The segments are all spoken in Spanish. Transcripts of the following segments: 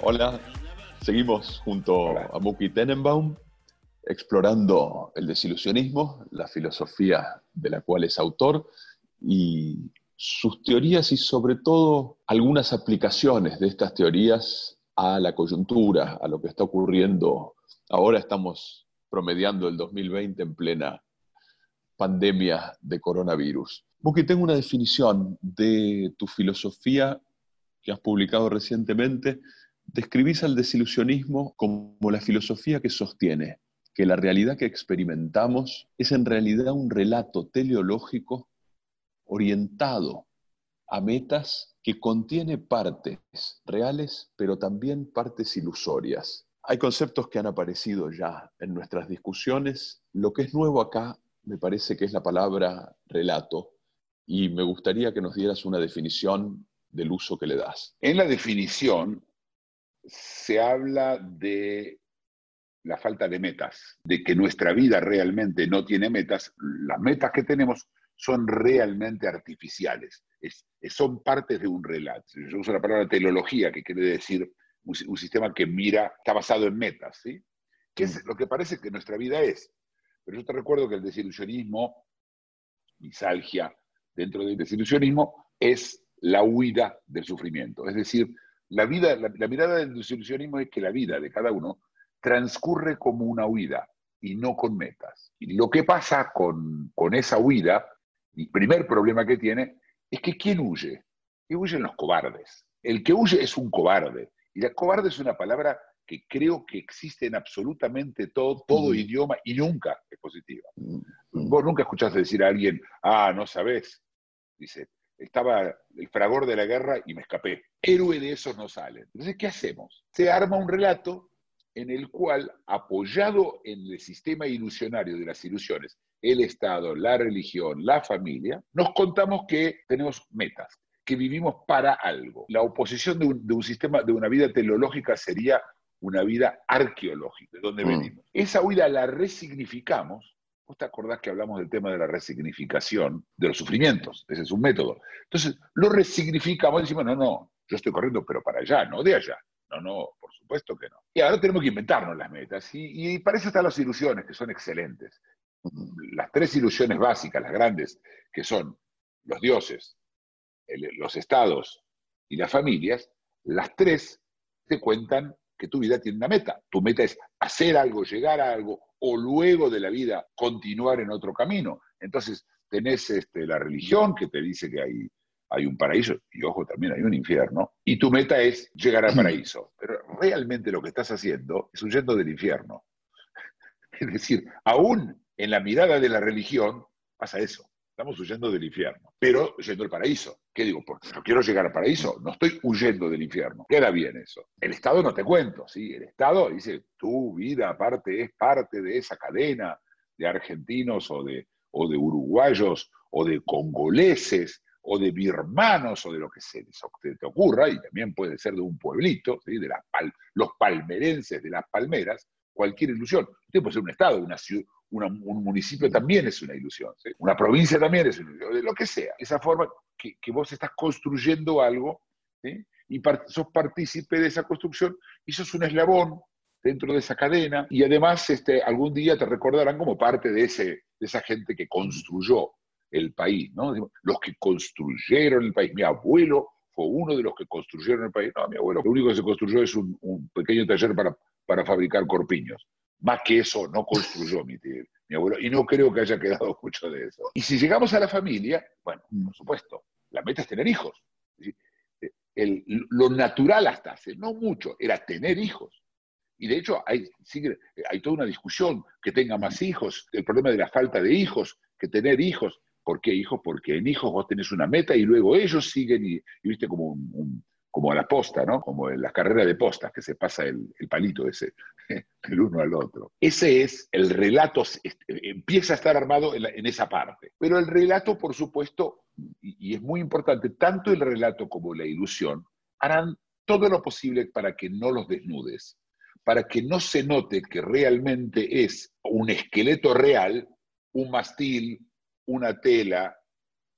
Hola, seguimos junto a Muki Tenenbaum explorando el desilusionismo, la filosofía de la cual es autor y sus teorías y sobre todo algunas aplicaciones de estas teorías a la coyuntura, a lo que está ocurriendo. Ahora estamos promediando el 2020 en plena pandemia de coronavirus. Muki, tengo una definición de tu filosofía que has publicado recientemente. Describís al desilusionismo como la filosofía que sostiene que la realidad que experimentamos es en realidad un relato teleológico orientado a metas que contiene partes reales, pero también partes ilusorias. Hay conceptos que han aparecido ya en nuestras discusiones. Lo que es nuevo acá me parece que es la palabra relato y me gustaría que nos dieras una definición del uso que le das. En la definición se habla de la falta de metas, de que nuestra vida realmente no tiene metas. Las metas que tenemos son realmente artificiales, es, son partes de un relato. Yo uso la palabra teleología, que quiere decir un, un, sistema que mira, está basado en metas, ¿sí? que es lo que parece que nuestra vida es. Pero yo te recuerdo que el desilusionismo, misalgia, dentro del desilusionismo, es la huida del sufrimiento. Es decir, la, vida, la, la mirada del desilusionismo es que la vida de cada uno transcurre como una huida y no con metas. Y lo que pasa con, con esa huida, el primer problema que tiene, es que ¿quién huye? Y huyen los cobardes. El que huye es un cobarde. Y la cobarde es una palabra que creo que existe en absolutamente todo, todo mm. idioma y nunca es positiva. Mm. Vos nunca escuchaste decir a alguien, ah, no sabés. Dice, estaba el fragor de la guerra y me escapé. Héroe de esos no salen. Entonces, ¿qué hacemos? Se arma un relato en el cual, apoyado en el sistema ilusionario de las ilusiones, el Estado, la religión, la familia, nos contamos que tenemos metas, que vivimos para algo. La oposición de un, de un sistema, de una vida teleológica sería una vida arqueológica, de donde mm. venimos. Esa huida la resignificamos. ¿Vos te acordás que hablamos del tema de la resignificación de los sufrimientos? Ese es un método. Entonces, lo resignificamos y decimos, no, no, yo estoy corriendo, pero para allá, no de allá. No, no, por supuesto que no. Y ahora tenemos que inventarnos las metas. Y, para eso están las ilusiones, que son excelentes. Las tres ilusiones básicas, las grandes, que son los dioses, los estados y las familias, las tres te cuentan que tu vida tiene una meta. Tu meta es hacer algo, llegar a algo, o luego de la vida continuar en otro camino. Entonces, tenés este, la religión que te dice que hay hay un paraíso, y ojo, también hay un infierno, y tu meta es llegar al paraíso. Pero realmente lo que estás haciendo es huyendo del infierno. Es decir, aún en la mirada de la religión pasa eso. Estamos huyendo del infierno, pero yendo al paraíso. ¿Qué digo? Porque no quiero llegar al paraíso, no estoy huyendo del infierno. Queda bien eso. El Estado no te cuento, ¿sí? El Estado dice, tu vida aparte es parte de esa cadena de argentinos o de, o de uruguayos o de congoleses o de birmanos o de lo que se te ocurra, y también puede ser de un pueblito, de los palmerenses de las palmeras, cualquier ilusión. Usted puede ser un estado, una ciudad, un municipio también es una ilusión, una provincia también es una ilusión, de lo que sea. Esa forma que, que vos estás construyendo algo y sos partícipe de esa construcción y sos un eslabón dentro de esa cadena y además este, algún día te recordarán como parte de, ese, de esa gente que construyó el país, ¿no? Los que construyeron el país. Mi abuelo fue uno de los que construyeron el país. No, mi abuelo, lo único que se construyó es un, pequeño taller para, para fabricar corpiños. Más que eso no construyó mi, tío, mi abuelo, y no creo que haya quedado mucho de eso. Y si llegamos a la familia, bueno, por supuesto, la meta es tener hijos. El, lo natural hasta hace no mucho era tener hijos. Y de hecho hay, hay toda una discusión que tenga más hijos, el problema de la falta de hijos, que tener hijos. ¿Por qué hijos? Porque en hijos vos tenés una meta y luego ellos siguen y, viste como como a la posta, ¿no? Como en las carreras de postas, que se pasa el, palito ese del uno al otro. Ese es el relato, empieza a estar armado en, esa parte. Pero el relato, por supuesto, y, es muy importante, tanto el relato como la ilusión harán todo lo posible para que no los desnudes, para que no se note que realmente es un esqueleto real, un mastil, una tela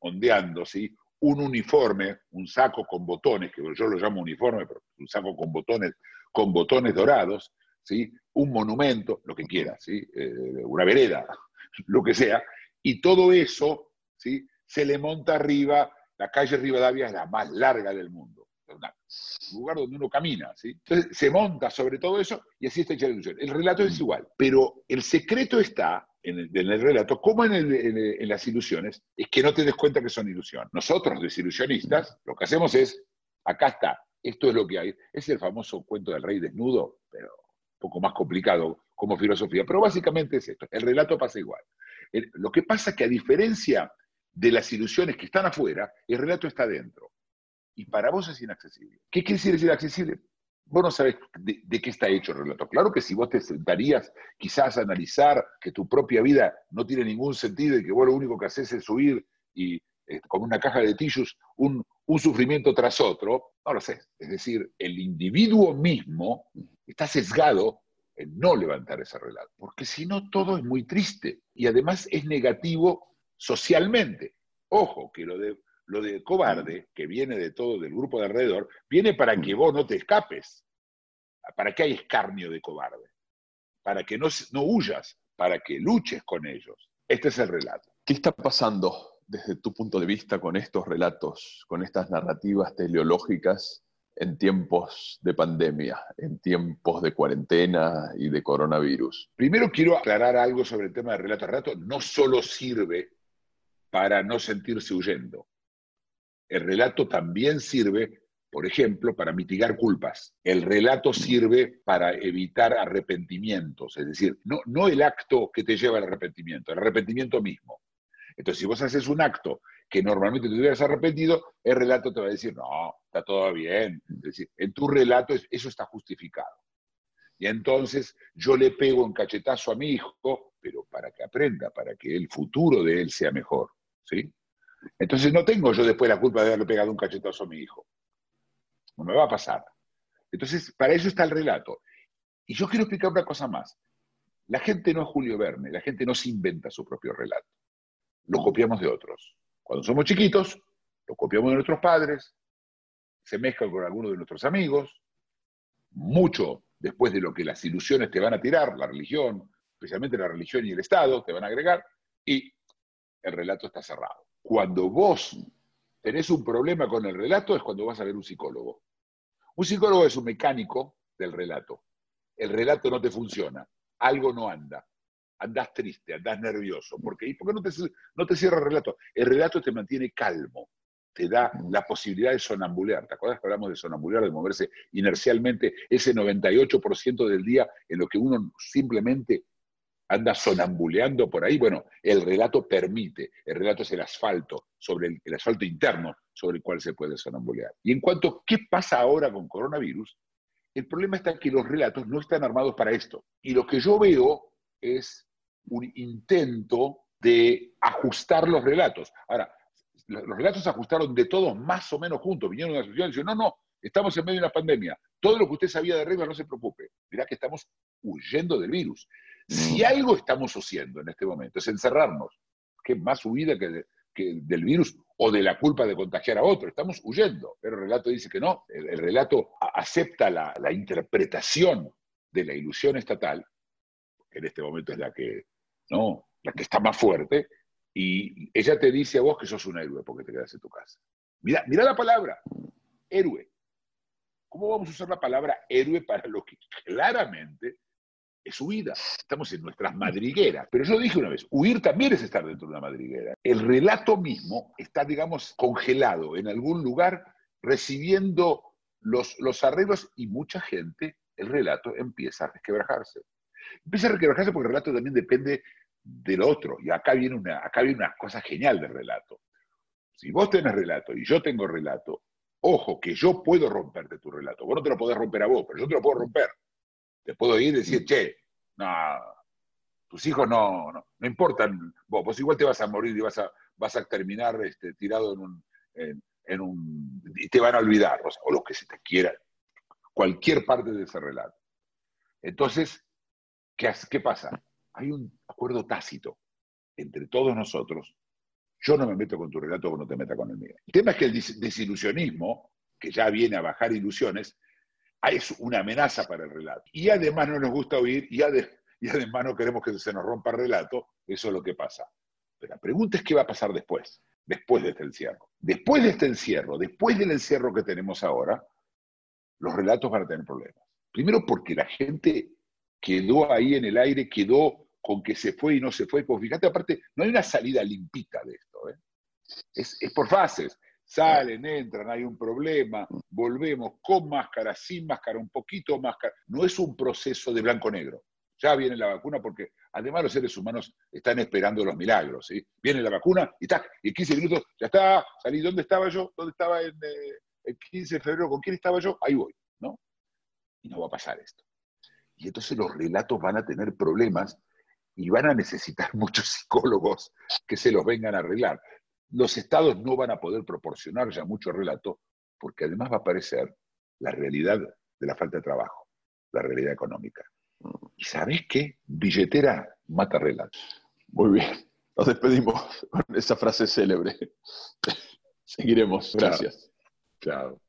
ondeando, ¿sí? un uniforme, un saco con botones, que yo lo llamo uniforme, pero un saco con botones, con botones dorados, ¿sí? un monumento, lo que quiera, ¿sí? Eh, una vereda, lo que sea, y todo eso ¿sí? se le monta arriba, la calle Rivadavia es la más larga del mundo, un lugar donde uno camina, ¿sí? entonces se monta sobre todo eso y así está hecha la ilusión. El relato es igual, pero el secreto está en el, relato, como en, las ilusiones, es que no te des cuenta que son ilusión. Nosotros, desilusionistas, lo que hacemos es, acá está, esto es lo que hay. Es el famoso cuento del rey desnudo, pero un poco más complicado como filosofía, pero básicamente es esto, el relato pasa igual. lo que pasa es que a diferencia de las ilusiones que están afuera, el relato está dentro. Y para vos es inaccesible. ¿Qué quiere decir inaccesible? Vos no sabés de, qué está hecho el relato. Claro que si vos te sentarías quizás a analizar que tu propia vida no tiene ningún sentido y que vos lo único que haces es subir y eh, con una caja de tissues un, un sufrimiento tras otro, no lo sé. Es decir, el individuo mismo está sesgado en no levantar ese relato, porque si no todo es muy triste y además es negativo socialmente. Ojo, que lo de lo de cobarde, que viene de todo, del grupo de alrededor, viene para que vos no te escapes. ¿Para que hay escarnio de cobarde? Para que no, no huyas, para que luches con ellos. Este es el relato. ¿Qué está pasando desde tu punto de vista con estos relatos, con estas narrativas teleológicas en tiempos de pandemia, en tiempos de cuarentena y de coronavirus? Primero quiero aclarar algo sobre el tema del relato. El relato no solo sirve para no sentirse huyendo. El relato también sirve, por ejemplo, para mitigar culpas. El relato sirve para evitar arrepentimientos, es decir, no, no el acto que te lleva al arrepentimiento, el arrepentimiento mismo. Entonces, si vos haces un acto que normalmente te hubieras arrepentido, el relato te va a decir, no, está todo bien. Es decir, en tu relato eso está justificado. Y entonces yo le pego un cachetazo a mi hijo, pero para que aprenda, para que el futuro de él sea mejor. ¿sí? Entonces no tengo yo después la culpa de haberle pegado un cachetazo a mi hijo. No me va a pasar. Entonces, para eso está el relato. Y yo quiero explicar una cosa más. La gente no es Julio Verne, la gente no se inventa su propio relato. Lo copiamos de otros. Cuando somos chiquitos, lo copiamos de nuestros padres, se mezcla con algunos de nuestros amigos, mucho después de lo que las ilusiones te van a tirar, la religión, especialmente la religión y el Estado, te van a agregar, y el relato está cerrado. Cuando vos tenés un problema con el relato es cuando vas a ver un psicólogo. Un psicólogo es un mecánico del relato. El relato no te funciona, algo no anda. Andás triste, andás nervioso. ¿Por qué? ¿Y por qué no te, no te cierra el relato? El relato te mantiene calmo, te da la posibilidad de sonambulear. ¿Te acuerdas que hablamos de sonambulear, de moverse inercialmente ese 98% del día en lo que uno simplemente anda sonambuleando por ahí. Bueno, el relato permite, el relato es el asfalto, sobre el, asfalto interno sobre el cual se puede sonambulear. Y en cuanto a qué pasa ahora con coronavirus, el problema está que los relatos no están armados para esto. Y lo que yo veo es un intento de ajustar los relatos. Ahora, los relatos se ajustaron de todos más o menos juntos. Vinieron a la sociedad y dijeron, no, no, estamos en medio de una pandemia. Todo lo que usted sabía de reglas no se preocupe. Dirá que estamos huyendo del virus. Si algo estamos haciendo en este momento es encerrarnos, que es más huida que, del virus o de la culpa de contagiar a otro, estamos huyendo. Pero el relato dice que no, el, relato acepta la, interpretación de la ilusión estatal, que en este momento es la que, ¿no? la que está más fuerte, y ella te dice a vos que sos un héroe porque te quedas en tu casa. Mira, mira la palabra, héroe. ¿Cómo vamos a usar la palabra héroe para lo que claramente es huida. Estamos en nuestras madrigueras. Pero yo dije una vez, huir también es estar dentro de una madriguera. El relato mismo está, digamos, congelado en algún lugar, recibiendo los, los arreglos y mucha gente, el relato empieza a resquebrajarse. Empieza a resquebrajarse porque el relato también depende del otro. Y acá viene una, acá viene una cosa genial del relato. Si vos tenés relato y yo tengo relato, Ojo, que yo puedo romperte tu relato. Vos no te lo podés romper a vos, pero yo te lo puedo romper. Te puedo ir y decir, che, no, tus hijos no, no, no importan. Vos, vos igual te vas a morir y vas a, vas a terminar este, tirado en un, en, un... y te van a olvidar, o, o lo que se te quiera. Cualquier parte de ese relato. Entonces, ¿qué, ¿qué pasa? Hay un acuerdo tácito entre todos nosotros yo no me meto con tu relato, vos no te metas con el mío. El tema es que el desilusionismo, que ya viene a bajar ilusiones, es una amenaza para el relato. Y además no nos gusta oír, y, además no queremos que se nos rompa el relato, eso es lo que pasa. Pero la pregunta es qué va a pasar después, después de este encierro. Después de este encierro, después del encierro que tenemos ahora, los relatos van a tener problemas. Primero porque la gente quedó ahí en el aire, quedó con que se fue y no se fue. Pues fíjate, aparte, no hay una salida limpita de esto. Es, por fases. Salen, entran, hay un problema, volvemos con máscara, sin máscara, un poquito máscara. No es un proceso de blanco-negro. Ya viene la vacuna porque además los seres humanos están esperando los milagros. ¿sí? Viene la vacuna y, y en 15 minutos ya está, salí. ¿Dónde estaba yo? ¿Dónde estaba en, eh, el 15 de febrero? ¿Con quién estaba yo? Ahí voy. ¿no? Y no va a pasar esto. Y entonces los relatos van a tener problemas y van a necesitar muchos psicólogos que se los vengan a arreglar los estados no van a poder proporcionar ya mucho relato, porque además va a aparecer la realidad de la falta de trabajo, la realidad económica. ¿Y sabés qué? Billetera mata relato. Muy bien, nos despedimos con esa frase célebre. Seguiremos, gracias. Chao.